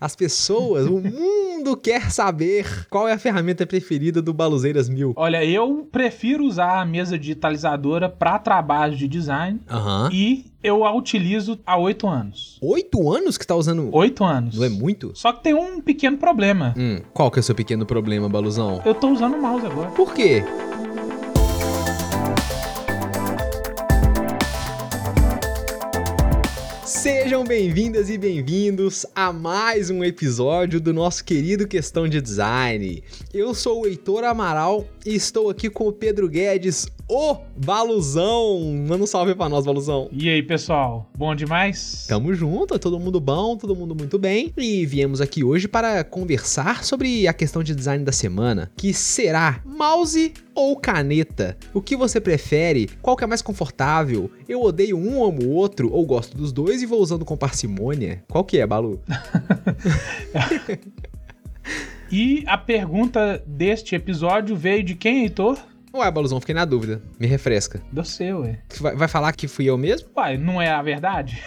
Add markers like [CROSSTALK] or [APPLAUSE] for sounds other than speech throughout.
As pessoas, o mundo quer saber qual é a ferramenta preferida do Baluzeiras Mil. Olha, eu prefiro usar a mesa digitalizadora para trabalho de design Aham. e eu a utilizo há oito anos. Oito anos que tá usando. Oito anos. Não é muito? Só que tem um pequeno problema. Hum, qual que é o seu pequeno problema, Baluzão? Eu tô usando o mouse agora. Por quê? Sejam bem-vindas e bem-vindos a mais um episódio do nosso querido Questão de Design. Eu sou o Heitor Amaral e estou aqui com o Pedro Guedes, o Baluzão. Manda um salve pra nós, Baluzão. E aí, pessoal? Bom demais? Tamo junto, todo mundo bom, todo mundo muito bem. E viemos aqui hoje para conversar sobre a questão de design da semana, que será mouse ou caneta? O que você prefere? Qual que é mais confortável? Eu odeio um ou o outro, ou gosto dos dois e vou usando com parcimônia? Qual que é, Balu? [LAUGHS] E a pergunta deste episódio veio de quem, Heitor? Ué, Baluzão, fiquei na dúvida. Me refresca. Do seu, ué. Vai, vai falar que fui eu mesmo? Uai, não é a verdade?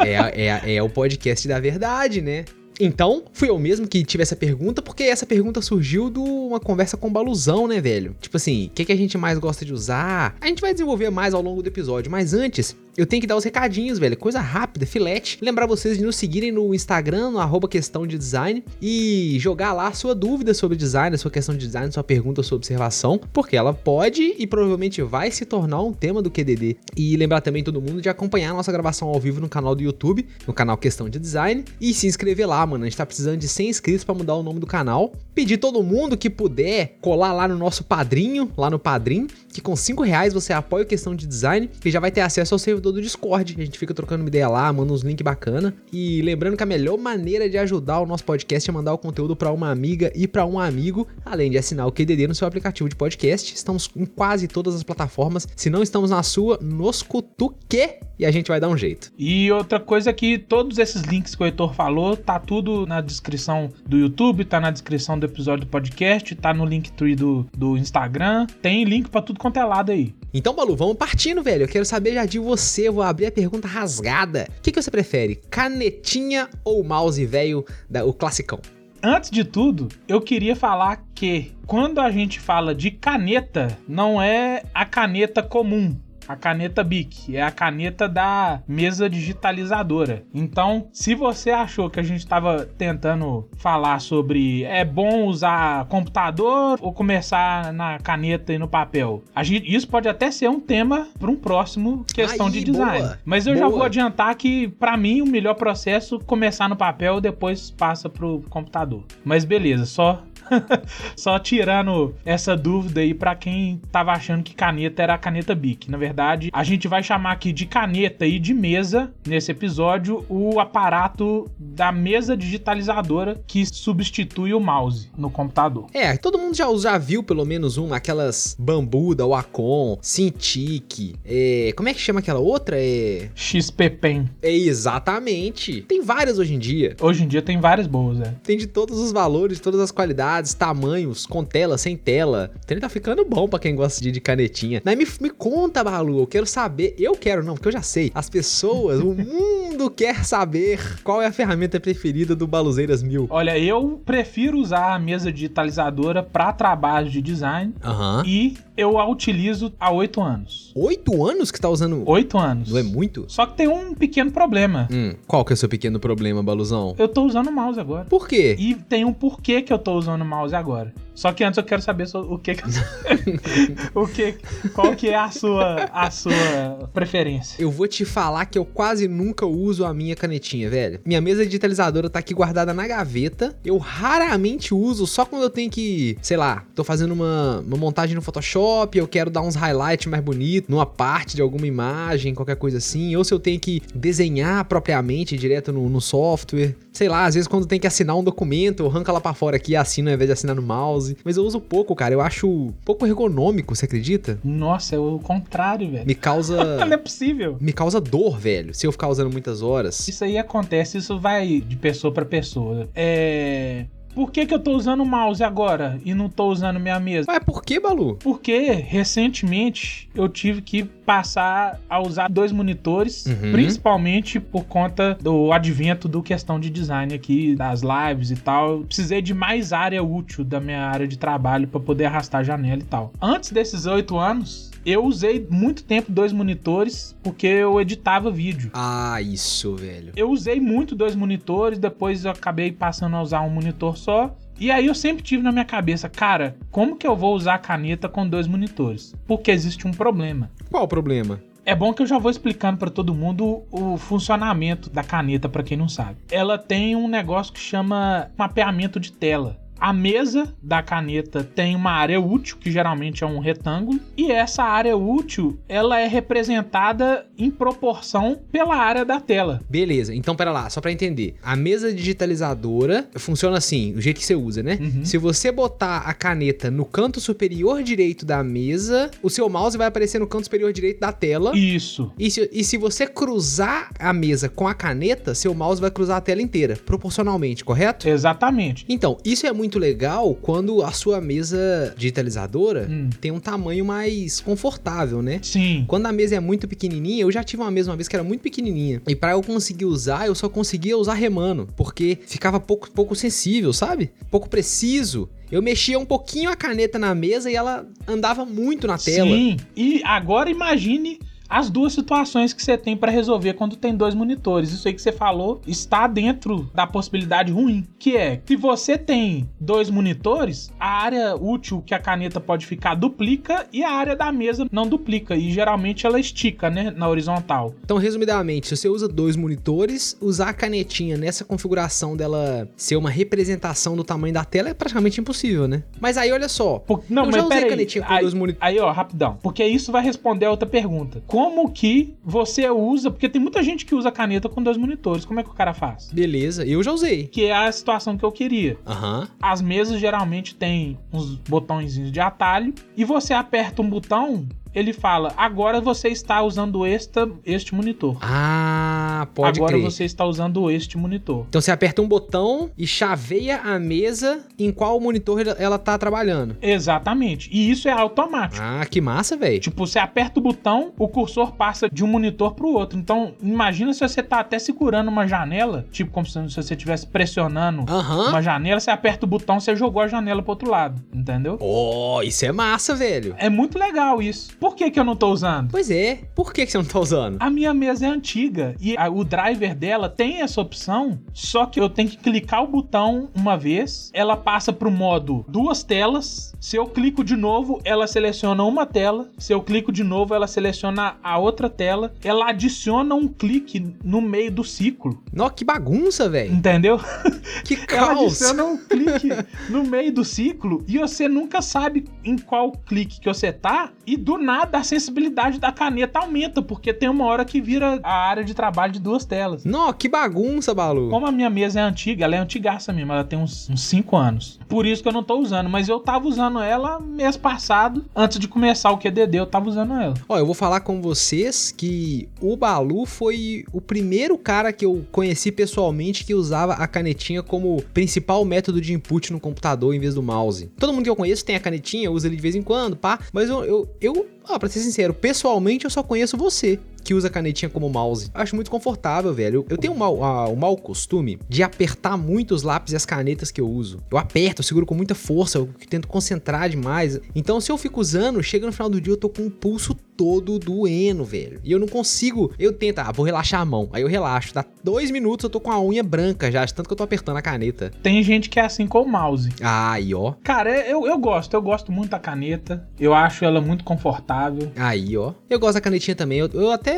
É, é, é o podcast da verdade, né? Então, fui eu mesmo que tive essa pergunta, porque essa pergunta surgiu de uma conversa com o Baluzão, né, velho? Tipo assim, o que, que a gente mais gosta de usar? A gente vai desenvolver mais ao longo do episódio, mas antes, eu tenho que dar os recadinhos, velho. Coisa rápida, filete. Lembrar vocês de nos seguirem no Instagram, no arroba questão de design, e jogar lá sua dúvida sobre design, sua questão de design, sua pergunta, sua observação, porque ela pode e provavelmente vai se tornar um tema do QDD. E lembrar também todo mundo de acompanhar a nossa gravação ao vivo no canal do YouTube, no canal Questão de Design, e se inscrever lá, mano. A gente tá precisando de 100 inscritos para mudar o nome do canal. Pedir todo mundo que puder colar lá no nosso padrinho, lá no Padrim, que com 5 reais você apoia o Questão de Design, que já vai ter acesso ao servidor do Discord. A gente fica trocando uma ideia lá, manda uns links bacana. E lembrando que a melhor maneira de ajudar o nosso podcast é mandar o conteúdo para uma amiga e para um amigo, além de assinar o QDD no seu aplicativo de podcast. Estamos em quase todas as plataformas. Se não estamos na sua, nos cutuque e a gente vai dar um jeito. E outra coisa é que todos esses links que o Heitor falou, tá tudo na descrição do YouTube, tá na descrição do episódio do podcast, tá no Linktree do, do Instagram, tem link pra tudo quanto é lado aí. Então, Balu, vamos partindo, velho. Eu quero saber já de você. Vou abrir a pergunta rasgada. O que, que você prefere? Canetinha ou mouse velho, o classicão? Antes de tudo, eu queria falar que quando a gente fala de caneta, não é a caneta comum. A caneta Bic é a caneta da mesa digitalizadora. Então, se você achou que a gente estava tentando falar sobre é bom usar computador ou começar na caneta e no papel, a gente, isso pode até ser um tema para um próximo questão Aí, de design. boa, Mas eu já boa. vou adiantar que para mim o melhor processo é começar no papel e depois passa pro computador. Mas beleza, só [LAUGHS] só tirando essa dúvida aí pra quem tava achando que caneta era a caneta Bic. Na verdade, a gente vai chamar aqui de caneta e de mesa nesse episódio o aparato da mesa digitalizadora que substitui o mouse no computador. É, todo mundo já, já viu pelo menos um, aquelas bambu da Wacom, Cintiq, é, como é que chama aquela outra? É, XP Pen. é exatamente. Tem várias hoje em dia. Hoje em dia tem várias boas, né? Tem de todos os valores, todas as qualidades, tamanhos, com tela, sem tela. Então ele tá ficando bom pra quem gosta de, de canetinha. Mas me, me conta, Balu, eu quero saber. Eu quero, não, porque eu já sei. As pessoas, o mundo [LAUGHS] quer saber qual é a ferramenta preferida do Baluzeiras Mil. Olha, eu prefiro usar a mesa digitalizadora para trabalho de design Aham. e eu a utilizo há oito anos. Oito anos que tá usando. Oito anos. Não é muito? Só que tem um pequeno problema. Hum, qual que é o seu pequeno problema, Baluzão? Eu tô usando o mouse agora. Por quê? E tem um porquê que eu tô usando o mouse agora. Só que antes eu quero saber o que, [LAUGHS] o que qual que é a sua a sua preferência. Eu vou te falar que eu quase nunca uso a minha canetinha, velho. Minha mesa digitalizadora tá aqui guardada na gaveta. Eu raramente uso, só quando eu tenho que, sei lá, tô fazendo uma, uma montagem no Photoshop, eu quero dar uns highlights mais bonitos numa parte de alguma imagem, qualquer coisa assim. Ou se eu tenho que desenhar propriamente direto no, no software. Sei lá, às vezes quando tem que assinar um documento, eu arranco ela pra fora aqui e assino ao invés de assinar no mouse. Mas eu uso pouco, cara. Eu acho pouco ergonômico, você acredita? Nossa, é o contrário, velho. Me causa. [LAUGHS] Não é possível. me causa dor, velho, se eu ficar usando muitas horas. Isso aí acontece, isso vai de pessoa pra pessoa. É. por que, que eu tô usando o mouse agora e não tô usando minha mesa? Mas por que, Balu? Porque recentemente eu tive que passar a usar dois monitores, Uhum. principalmente por conta do advento do questão de design aqui, das lives e tal. Eu precisei de mais área útil da minha área de trabalho para poder arrastar a janela e tal. Antes desses oito anos, eu usei muito tempo dois monitores porque eu editava vídeo. Ah, isso, velho. Eu usei muito dois monitores, depois eu acabei passando a usar um monitor só. E aí eu sempre tive na minha cabeça, cara, como que eu vou usar a caneta com dois monitores? Porque existe um problema. Qual o problema? É bom que eu já vou explicando pra todo mundo o funcionamento da caneta, pra quem não sabe. Ela tem um negócio que chama mapeamento de tela. A mesa da caneta tem uma área útil, que geralmente é um retângulo, e essa área útil, ela é representada em proporção pela área da tela. Beleza, então pera lá, só pra entender. A mesa digitalizadora funciona assim, o jeito que você usa, né? Uhum. Se você botar a caneta no canto superior direito da mesa, o seu mouse vai aparecer no canto superior direito da tela. Isso. E se, e se você cruzar a mesa com a caneta, seu mouse vai cruzar a tela inteira, proporcionalmente, correto? Exatamente. Então, isso é muito legal quando a sua mesa digitalizadora Hum. tem um tamanho mais confortável, né? Sim. Quando a mesa é muito pequenininha, eu já tive uma mesa uma vez que era muito pequenininha. E pra eu conseguir usar, eu só conseguia usar remando, porque ficava pouco, pouco sensível, sabe? Pouco preciso. Eu mexia um pouquinho a caneta na mesa e ela andava muito na tela. Sim. E agora imagine as duas situações que você tem pra resolver quando tem dois monitores. Isso aí que você falou está dentro da possibilidade ruim, que é se você tem dois monitores, a área útil que a caneta pode ficar duplica e a área da mesa não duplica e geralmente ela estica, né, na horizontal. Então, resumidamente, se você usa dois monitores, usar a canetinha nessa configuração dela ser uma representação do tamanho da tela é praticamente impossível, né? Mas aí, olha só. Por- Não, eu mas já usei peraí. canetinha com aí, dois monitores. aí, ó, rapidão. Porque isso vai responder a outra pergunta. Como que você usa? Porque tem muita gente que usa caneta com dois monitores. Como é que o cara faz? Beleza, eu já usei. Que é a situação que eu queria. Aham. As mesas geralmente têm uns botõezinhos de atalho e você aperta um botão, ele fala: agora você está usando esta, este monitor. Ah, pode agora crer. você está usando este monitor. Então você aperta um botão e chaveia a mesa em qual monitor ela- ela tá trabalhando. Exatamente. E isso é automático. Ah, que massa, velho. Tipo, você aperta o botão, o cursor passa de um monitor pro outro. Então, imagina se você tá até segurando uma janela, tipo como se você estivesse pressionando Aham. uma janela, você aperta o botão, você jogou a janela pro outro lado, entendeu? Oh, isso é massa, velho. É muito legal isso. Por que que eu não tô usando? Pois é. Por que, que você não tá usando? A minha mesa é antiga e a- o driver dela tem essa opção, só que eu tenho que clicar o botão uma vez, ela passa pro modo duas telas. Se eu clico de novo, ela seleciona uma tela. Se eu clico de novo, ela seleciona a outra tela. Ela adiciona um clique no meio do ciclo, Nó, que bagunça, velho. entendeu? [LAUGHS] Que [LAUGHS] Ela caos. adiciona um clique [LAUGHS] no meio do ciclo e você nunca sabe em qual clique que você tá. E do nada a sensibilidade da caneta aumenta, porque tem uma hora que vira a área de trabalho de duas telas. Nó, que bagunça, Balu. Como a minha mesa é antiga, ela é antigaça mesmo, ela tem uns 5 anos. Por isso que eu não tô usando, mas eu tava usando ela mês passado, antes de começar o QDD, eu tava usando ela. Ó, eu vou falar com vocês que o Balu foi o primeiro cara que eu conheci pessoalmente que usava a canetinha como principal método de input no computador em vez do mouse. Todo mundo que eu conheço tem a canetinha, usa ele de vez em quando, pá. Mas eu, eu, eu ó, pra ser sincero, pessoalmente eu só conheço você que usa a canetinha como mouse. Eu acho muito confortável, velho. Eu tenho um mau, ah, um mau costume de apertar muito os lápis e as canetas que eu uso. Eu aperto, eu seguro com muita força, eu tento concentrar demais. Então, se eu fico usando, chega no final do dia eu tô com o pulso todo doendo, velho. E eu não consigo. Eu tento, ah, vou relaxar a mão. Aí eu relaxo. Dá dois minutos eu tô com a unha branca já, de tanto que eu tô apertando a caneta. Tem gente que é assim com o mouse. Aí, ó. Cara, eu, eu gosto, eu gosto muito da caneta. Eu acho ela muito confortável. Aí, ó. Eu gosto da canetinha também. Eu, eu até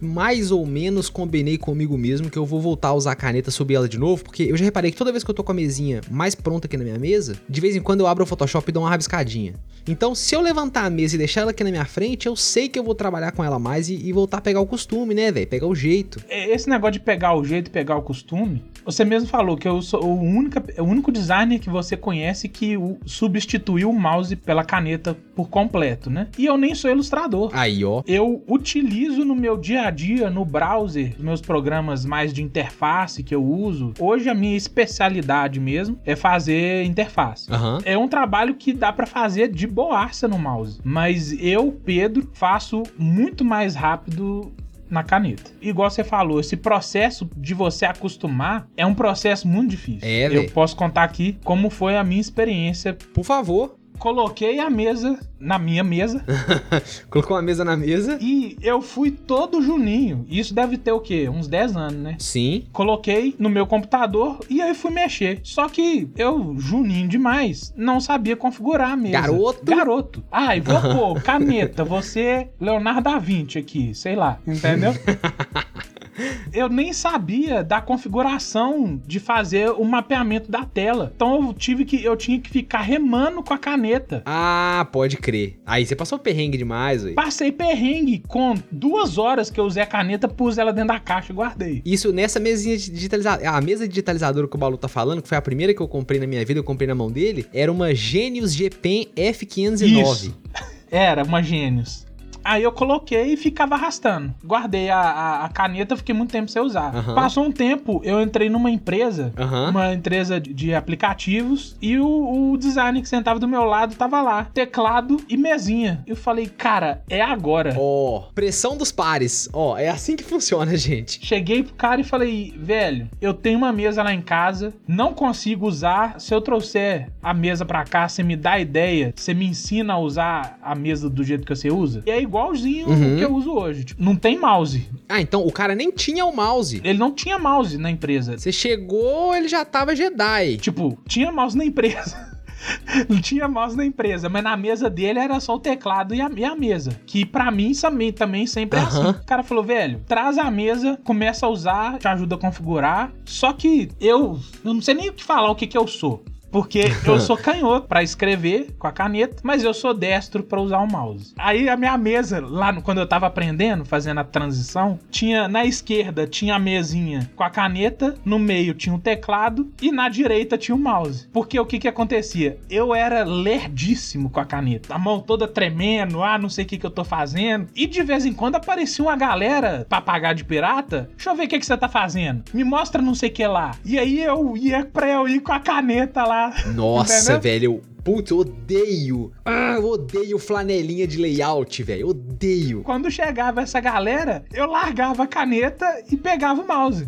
mais ou menos combinei comigo mesmo que eu vou voltar a usar a caneta sob ela de novo, porque eu já reparei que toda vez que eu tô com a mesinha mais pronta aqui na minha mesa, de vez em quando eu abro o Photoshop e dou uma rabiscadinha. Então, se eu levantar a mesa e deixar ela aqui na minha frente, eu sei que eu vou trabalhar com ela mais e, e voltar a pegar o costume, né, velho? Pegar o jeito. É, Esse negócio de pegar o jeito e pegar o costume, Você mesmo falou que eu sou o, única, o único designer que você conhece que o, substituiu o mouse pela caneta por completo, né? E eu nem sou ilustrador. Aí, ó. Eu utilizo no meu dia a dia, no browser, meus programas mais de interface que eu uso. Hoje a minha especialidade mesmo é fazer interface. Aham. É um trabalho que dá pra fazer de boaça no mouse. Mas eu, Pedro, faço muito mais rápido na caneta. Igual você falou, esse processo de você acostumar é um processo muito difícil. É, Eu posso contar aqui como foi a minha experiência. Por favor. Coloquei a mesa na minha mesa [LAUGHS] Colocou uma mesa na mesa. e eu fui todo juninho. Isso deve ter o quê? Uns 10 anos, né? Sim. Coloquei no meu computador e aí fui mexer. Só que eu, juninho demais, não sabia configurar a mesa. Garoto. Garoto. Ah, e vou [LAUGHS] pôr caneta, você, Leonardo da Vinci aqui, sei lá, entendeu? [LAUGHS] Eu nem sabia da configuração de fazer o mapeamento da tela. Então eu tive que eu tinha que ficar remando com a caneta. Ah, pode crer. Aí você passou perrengue demais, velho. Passei perrengue com duas horas que eu usei a caneta, pus ela dentro da caixa e guardei. Isso nessa mesinha digitalizadora. A mesa digitalizadora que o Balu tá falando, que foi a primeira que eu comprei na minha vida, eu comprei na mão dele, era uma Genius GPen F509. Isso. [LAUGHS] Era uma Gênios. Aí eu coloquei e ficava arrastando. Guardei a, a, a caneta, fiquei muito tempo sem usar. Aham. Passou um tempo, eu entrei numa empresa, Aham. uma empresa de- de aplicativos, e o, o designer que sentava do meu lado tava lá, teclado e mesinha. Eu falei, cara, é agora. Ó, pressão dos pares. Ó, é assim que funciona, [LAUGHS] gente. Cheguei pro cara e falei, velho, eu tenho uma mesa lá em casa, não consigo usar. Se eu trouxer a mesa pra cá, você me dá ideia, você me ensina a usar a mesa do jeito que você usa. E é igualzinho Uhum. o que eu uso hoje. Tipo, não tem mouse. Ah, então o cara nem tinha o mouse. Ele não tinha mouse na empresa. Você chegou, ele já tava Jedi. Tipo, tinha mouse na empresa. [LAUGHS] Não tinha mouse na empresa, mas na mesa dele era só o teclado e a, e a mesa. Que pra mim também, também sempre é assim. O cara falou, velho, traz a mesa, começa a usar, te ajuda a configurar. Só que eu, eu não sei nem o que falar o que, que eu sou. Porque eu [LAUGHS] sou canhoto pra escrever com a caneta, mas eu sou destro pra usar o mouse. Aí a minha mesa, lá no- quando eu tava aprendendo, fazendo a transição, tinha na esquerda tinha a mesinha com a caneta, no meio tinha o teclado e na direita tinha o mouse. Porque o que que acontecia? Eu era lerdíssimo com a caneta, a mão toda tremendo, ah, não sei o que que eu tô fazendo. E de vez em quando aparecia uma galera papagaio de pirata. Deixa eu ver o que que você tá fazendo. Me mostra não sei o que lá. E aí eu ia pra eu ir com a caneta lá. Nossa, velho. eu- Putz, eu odeio. Ah, eu odeio flanelinha de layout, velho. Odeio. Quando chegava essa galera, eu largava a caneta e pegava o mouse.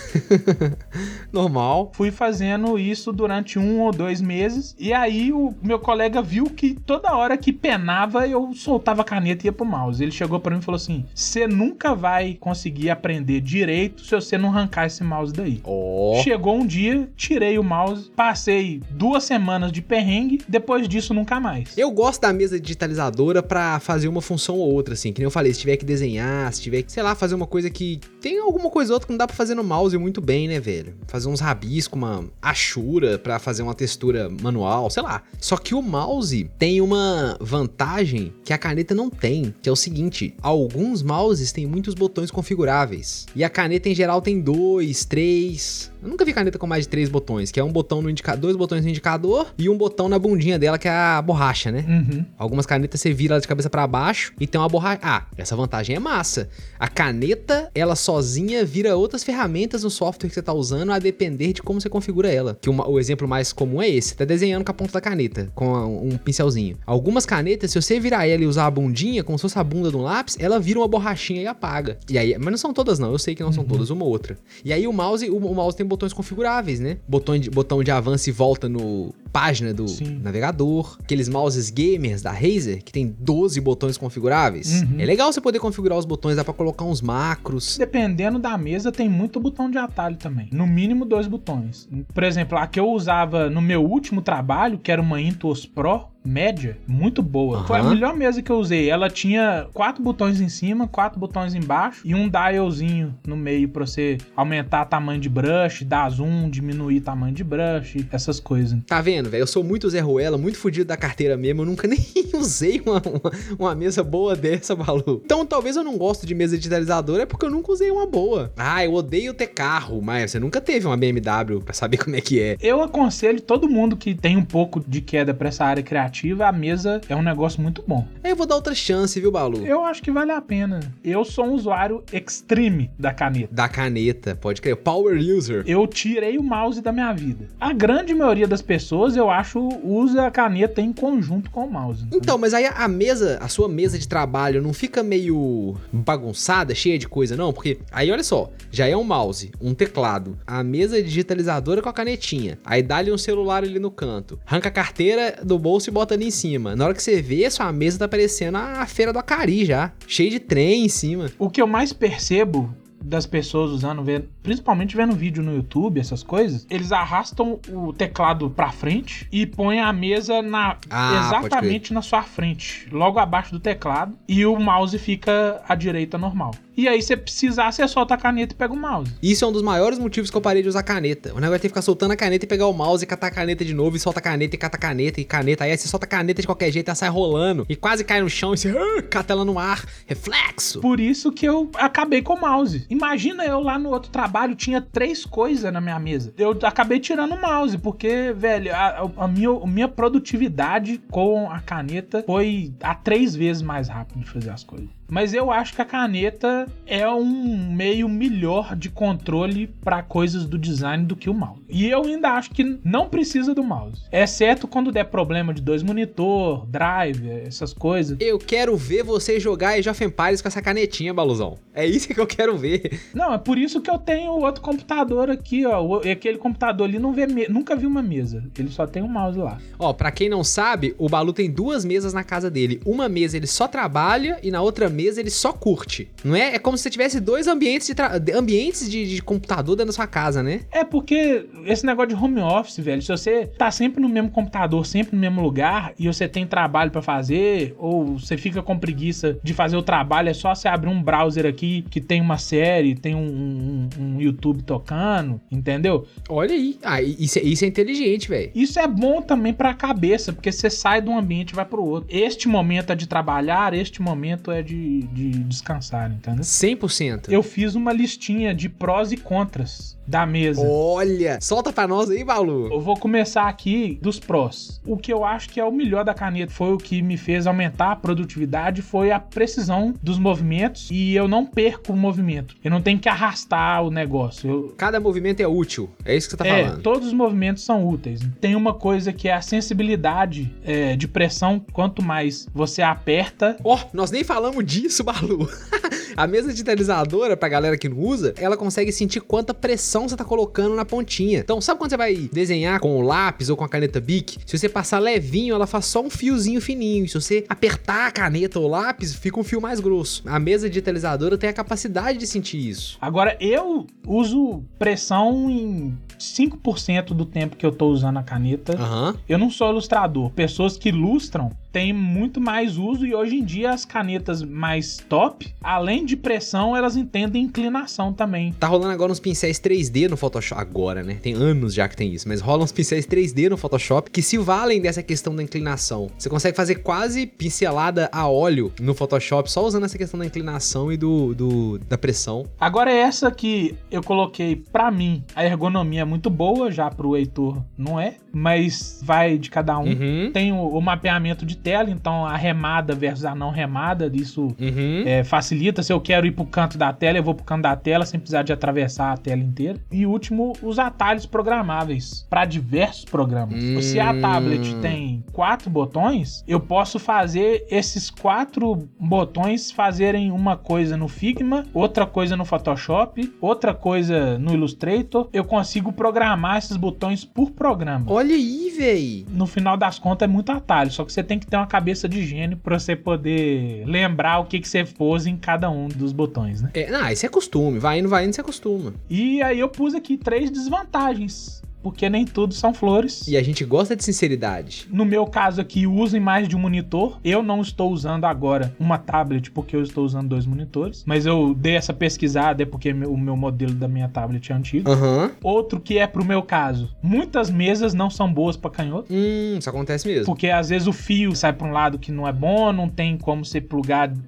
[LAUGHS] Normal. Fui fazendo isso durante um ou dois meses. E aí o meu colega viu que toda hora que penava, eu soltava a caneta e ia pro mouse. Ele chegou pra mim e falou assim: Você nunca vai conseguir aprender direito se você não arrancar esse mouse daí. Ó. Chegou um dia, tirei o mouse, passei duas semanas de perrengue, depois disso nunca mais. Eu gosto da mesa digitalizadora pra fazer uma função ou outra, assim. Que nem eu falei, se tiver que desenhar, se tiver que, sei lá, fazer uma coisa que. Tem alguma coisa ou outra que não dá pra fazer no mouse muito bem, né, velho? Fazer uns rabiscos, uma achura pra fazer uma textura manual, sei lá. Só que o mouse tem uma vantagem que a caneta não tem, que é o seguinte: alguns mouses têm muitos botões configuráveis. E a caneta em geral tem dois, três. Eu nunca vi caneta com mais de três botões, que é um botão no indicador, dois botões no indicador e um botão na bundinha dela, que é a borracha, né? Uhum. Algumas canetas você vira ela de cabeça pra baixo e tem uma borracha. Ah, essa vantagem é massa. A caneta, ela sozinha vira outras ferramentas no software que você tá usando a depender de como você configura ela. Que uma- o exemplo mais comum é esse: tá desenhando com a ponta da caneta, com a- um pincelzinho. Algumas canetas, se você virar ela e usar a bundinha, como se fosse a bunda de um lápis, ela vira uma borrachinha e apaga. E aí, mas não são todas, não. Eu sei que não são todas, uma ou outra. E aí o mouse, o, o mouse tem botões configuráveis, né? Botão de, botão de avanço e volta no página do Sim. navegador. Aqueles mouses gamers da Razer, que tem 12 botões configuráveis. Uhum. É legal você poder configurar os botões, dá pra colocar uns macros. Dependendo da mesa, tem muito botão de atalho também. No mínimo, dois botões. Por exemplo, a que eu usava no meu último trabalho, que era uma Intuos Pro média, muito boa. Foi a melhor mesa que eu usei. Ela tinha quatro botões em cima, quatro botões embaixo e um dialzinho no meio pra você aumentar tamanho de brush, dar zoom, diminuir tamanho de brush, essas coisas. Tá vendo? velho? Eu sou muito Zé Ruela, muito fudido da carteira mesmo. Eu nunca [LAUGHS] nem usei uma, uma, uma, mesa boa dessa, Balu. Então talvez eu não gosto de mesa digitalizadora, é porque eu nunca usei uma boa. Ah, eu odeio ter carro, mas você nunca teve uma BMW pra saber [LAUGHS] como é que é. Eu aconselho todo mundo que tem um pouco de queda pra essa área criativa, a mesa é um negócio muito bom. Eu vou dar outra chance, viu, Balu? Eu acho que vale a pena. Eu sou um usuário extreme da caneta. Da caneta, pode crer. Power user. Eu tirei o mouse da minha vida. A grande maioria das pessoas, eu acho, usa a caneta em conjunto com o mouse. Então, mas aí a mesa, a sua mesa de trabalho não fica meio bagunçada, cheia de coisa, não? Porque aí olha só, já é um mouse, um teclado, a mesa digitalizadora com a canetinha. Aí dá-lhe um celular ali no canto. Arranca a carteira do bolso e bota ali em cima. Na hora que você vê, sua mesa tá parecendo a feira do Acari já. Cheio de trem em cima. O que eu mais percebo das pessoas usando, principalmente vendo vídeo no YouTube, essas coisas, eles arrastam o teclado pra frente e põem a mesa na ah, exatamente na sua frente, logo abaixo do teclado, e o mouse fica à direita normal. E aí, se precisar, você solta a caneta e pega o mouse. Isso é um dos maiores motivos que eu parei de usar caneta. O negócio é ter que ficar soltando a caneta e pegar o mouse e catar a caneta de novo, e solta a caneta e cata a caneta e caneta. Aí você solta a caneta de qualquer jeito, ela sai rolando e quase cai no chão e você uh, cata ela no ar. Reflexo. Por isso que eu acabei com o mouse. Imagina eu lá no outro trabalho, tinha três coisas na minha mesa. Eu acabei tirando o mouse, porque, velho, a, a, minha, a minha produtividade com a caneta foi a três vezes mais rápido de fazer as coisas. Mas eu acho que a caneta é um meio melhor de controle para coisas do design do que o mouse. E eu ainda acho que não precisa do mouse, exceto quando der problema de dois monitor, drive, essas coisas. Eu quero ver você jogar Age of Empires com essa canetinha, baluzão. É isso que eu quero ver. Não, é por isso que eu tenho outro computador aqui, ó. Aquele computador ali não vê nunca vi uma mesa. Ele só tem um mouse lá. Ó, para quem não sabe, o Balu tem duas mesas na casa dele. Uma mesa ele só trabalha e na outra mesa mesa ele só curte. Não é? É como se você tivesse dois ambientes de, ambientes de, de, computador dentro da sua casa, né? É porque esse negócio de home office, velho, se você tá sempre no mesmo computador, sempre no mesmo lugar, e você tem trabalho para fazer, ou você fica com preguiça de fazer o trabalho, é só você abrir um browser aqui que tem uma série, tem um, um, um YouTube tocando, entendeu? Olha aí. Ah, isso, é, isso é inteligente, velho. Isso é bom também pra cabeça, porque você sai de um ambiente e vai pro outro. Este momento é de trabalhar, este momento é de de, descansar, entendeu? 100%. Eu fiz uma listinha de prós e contras da mesa. Olha, solta pra nós aí, Balu. Eu vou começar aqui dos prós. O que eu acho que é o melhor da caneta foi o que me fez aumentar a produtividade, foi a precisão dos movimentos e eu não perco o movimento. Eu não tenho que arrastar o negócio. Eu... Cada movimento é útil, é isso que você tá é, falando. todos os movimentos são úteis. Tem uma coisa que é a sensibilidade é, de pressão, quanto mais você aperta... Ó, oh, nós nem falamos disso isso, Balu? [LAUGHS] a mesa digitalizadora, pra galera que não usa, ela consegue sentir quanta pressão você tá colocando na pontinha. Então, sabe quando você vai desenhar com o lápis ou com a caneta Bic? Se você passar levinho, ela faz só um fiozinho fininho. Se você apertar a caneta ou o lápis, fica um fio mais grosso. A mesa digitalizadora tem a capacidade de sentir isso. Agora, eu uso pressão em 5% do tempo que eu tô usando a caneta. Uhum. Eu não sou ilustrador. Pessoas que ilustram têm muito mais uso e hoje em dia as canetas mais top, além de pressão, elas entendem inclinação também. Tá rolando agora uns pincéis 3D no Photoshop. Agora, né? Tem anos já que tem isso, mas rolam uns pincéis 3D no Photoshop que se valem dessa questão da inclinação. Você consegue fazer quase pincelada a óleo no Photoshop só usando essa questão da inclinação e do, do da pressão. Agora essa que eu coloquei para mim, a ergonomia muito boa, já pro Heitor não é, mas vai de cada um. Uhum. Tem o, o, mapeamento de tela, então a remada versus a não remada, isso uhum. é, facilita. Se eu quero ir pro canto da tela, eu vou pro canto da tela sem precisar de atravessar a tela inteira. E último, os atalhos programáveis para diversos programas. Hum. Se a tablet tem quatro botões, eu posso fazer esses quatro botões fazerem uma coisa no Figma, outra coisa no Photoshop, outra coisa no Illustrator. Eu consigo programar esses botões por programa. Olha aí, véi. No final das contas é muito atalho, só que você tem que ter uma cabeça de gênio para você poder lembrar o que, que você pôs em cada um dos botões, né? É, não, isso é costume. Vai indo, vai indo, você acostuma. E aí eu pus aqui três desvantagens porque nem tudo são flores. E a gente gosta de sinceridade. No meu caso aqui, usem mais de um monitor. Eu não estou usando agora uma tablet porque eu estou usando dois monitores, mas eu dei essa pesquisada é porque o meu modelo da minha tablet é antigo. Uhum. Outro que é pro meu caso, muitas mesas não são boas para canhoto. Hum, isso acontece mesmo. Porque às vezes o fio sai para um lado que não é bom, não tem como ser plugado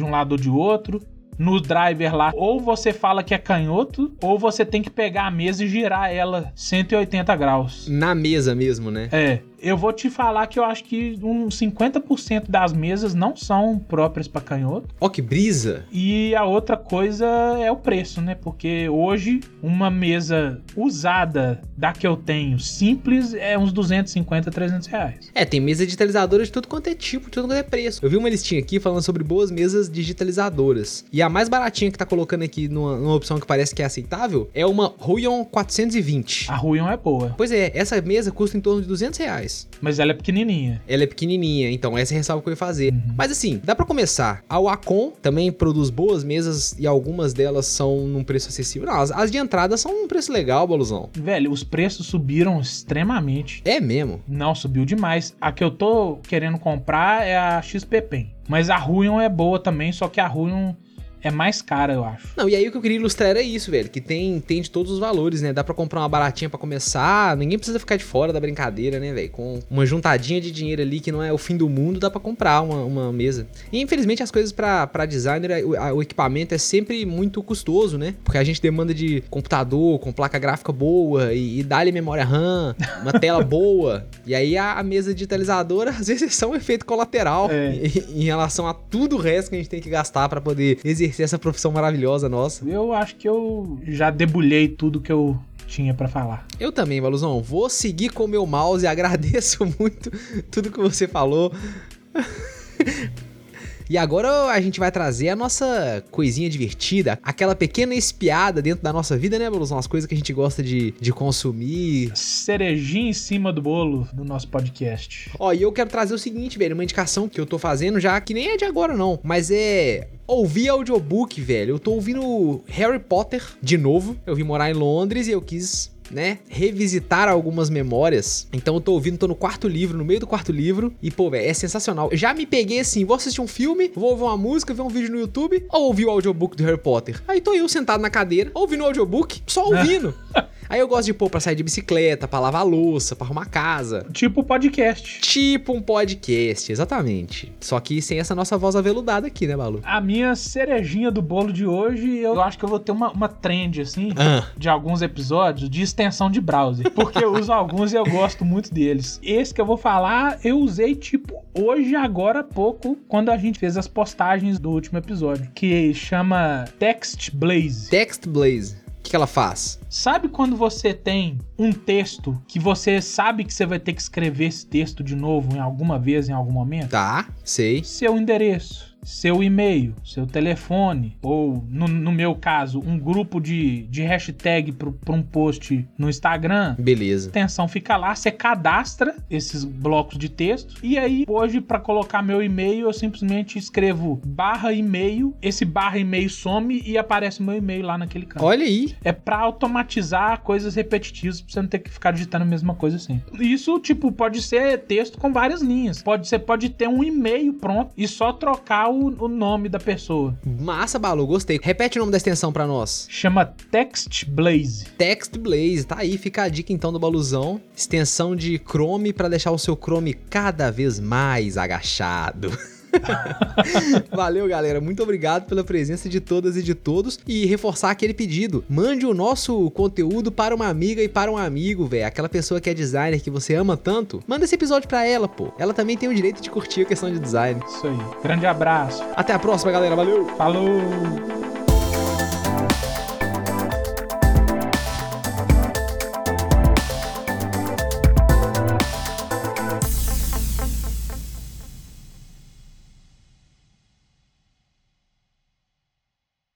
de um lado ou de outro no driver lá, ou você fala que é canhoto, ou você tem que pegar a mesa e girar ela 180 graus. Na mesa mesmo, né? É eu vou te falar que eu acho que uns 50% das mesas não são próprias para canhoto. Ó, oh, que brisa! E a outra coisa é o preço, né? Porque hoje uma mesa usada da que eu tenho, simples, é uns 250, 300 reais. É, tem mesa digitalizadora de tudo quanto é tipo, de tudo quanto é preço. Eu vi uma listinha aqui falando sobre boas mesas digitalizadoras. E a mais baratinha que tá colocando aqui numa, numa opção que parece que é aceitável é uma Ruion 420. A Ruion é boa. Pois é, essa mesa custa em torno de 200 reais reais. Mas ela é pequenininha. Ela é pequenininha, então essa é a ressalva que eu ia fazer. Uhum. Mas assim, dá para começar. A Wacom também produz boas mesas e algumas delas são num preço acessível. Não, as, as de entrada são num preço legal, Boluzão. Velho, os preços subiram extremamente. É mesmo? Não, subiu demais. A que eu tô querendo comprar é a XP Pen. Mas a Ruion é boa também, só que a Ruion é mais cara, eu acho. Não, e aí o que eu queria ilustrar era isso, velho, que tem, tem de todos os valores, né? Dá para comprar uma baratinha para começar, ninguém precisa ficar de fora da brincadeira, né, velho? Com uma juntadinha de dinheiro ali que não é o fim do mundo, dá para comprar uma, uma mesa. E infelizmente as coisas para designer, o, o, equipamento é sempre muito custoso, né? Porque a gente demanda de computador com placa gráfica boa e, e dá-lhe memória RAM, uma tela [LAUGHS] boa. E aí a, a, mesa digitalizadora [LAUGHS] às vezes é só um efeito colateral é. em, em relação a tudo o resto que a gente tem que gastar para poder exercer exercer essa profissão maravilhosa nossa. Eu acho que eu já debulhei tudo que eu tinha para falar. Eu também, Valuzão. Vou seguir com o meu mouse e [LAUGHS] agradeço muito tudo que você falou. [LAUGHS] E agora a gente vai trazer a nossa coisinha divertida, aquela pequena espiada dentro da nossa vida, né, Boluzão? As coisas que a gente gosta de, de consumir. Cerejinha em cima do bolo do nosso podcast. Ó, e eu quero trazer o seguinte, velho, uma indicação que eu tô fazendo já, que nem é de agora não, mas é ouvir audiobook, velho. Eu tô ouvindo Harry Potter de novo. Eu vim morar em Londres e eu quis né, revisitar algumas memórias. Então eu tô ouvindo, tô no quarto livro, no meio do quarto livro, e pô, velho, é sensacional. Eu já me peguei assim, vou assistir um filme, vou ouvir uma música, ver um vídeo no YouTube, ou ouvir o audiobook do Harry Potter. Aí tô eu sentado na cadeira, ouvindo o audiobook, só ouvindo. [LAUGHS] Aí eu gosto de pôr pra sair de bicicleta, pra lavar louça, pra arrumar casa. Tipo podcast. Tipo um podcast, exatamente. Só que sem essa nossa voz aveludada aqui, né, Balu? A minha cerejinha do bolo de hoje, eu acho que eu vou ter uma, uma trend, assim, ah. de alguns episódios de extensão de browser. Porque eu uso alguns e eu gosto muito deles. Esse que eu vou falar, eu usei, tipo, hoje, agora há pouco, quando a gente fez as postagens do último episódio, que chama Text Blaze. Text Blaze que, ela faz? Sabe quando você tem um texto que você sabe que você vai ter que escrever esse texto de novo em alguma vez, em algum momento? Tá, sei. Seu endereço seu e-mail, seu telefone, ou no, no, meu caso, um grupo de, de hashtag para um post no Instagram. Beleza. A atenção fica lá, você cadastra esses blocos de texto. E aí, hoje, para colocar meu e-mail, eu simplesmente escrevo barra e-mail, esse barra e-mail some e aparece meu e-mail lá naquele campo. Olha aí. É para automatizar coisas repetitivas, pra você não ter que ficar digitando a mesma coisa sempre. Isso, tipo, pode ser texto com várias linhas. Pode, você pode ter um e-mail pronto e só trocar o, o nome da pessoa. Massa, Balu, gostei. Repete o nome da extensão para nós. Chama Text Blaze. Text Blaze, tá aí, fica a dica então do Baluzão. Extensão de Chrome para deixar o seu Chrome cada vez mais agachado. [LAUGHS] [LAUGHS] Valeu, galera. Muito obrigado pela presença de todas e de todos. E reforçar aquele pedido: mande o nosso conteúdo para uma amiga e para um amigo, velho. Aquela pessoa que é designer que você ama tanto. Manda esse episódio para ela, pô. Ela também tem o direito de curtir a questão de design. Isso aí. Grande abraço. Até a próxima, galera. Valeu. Falou.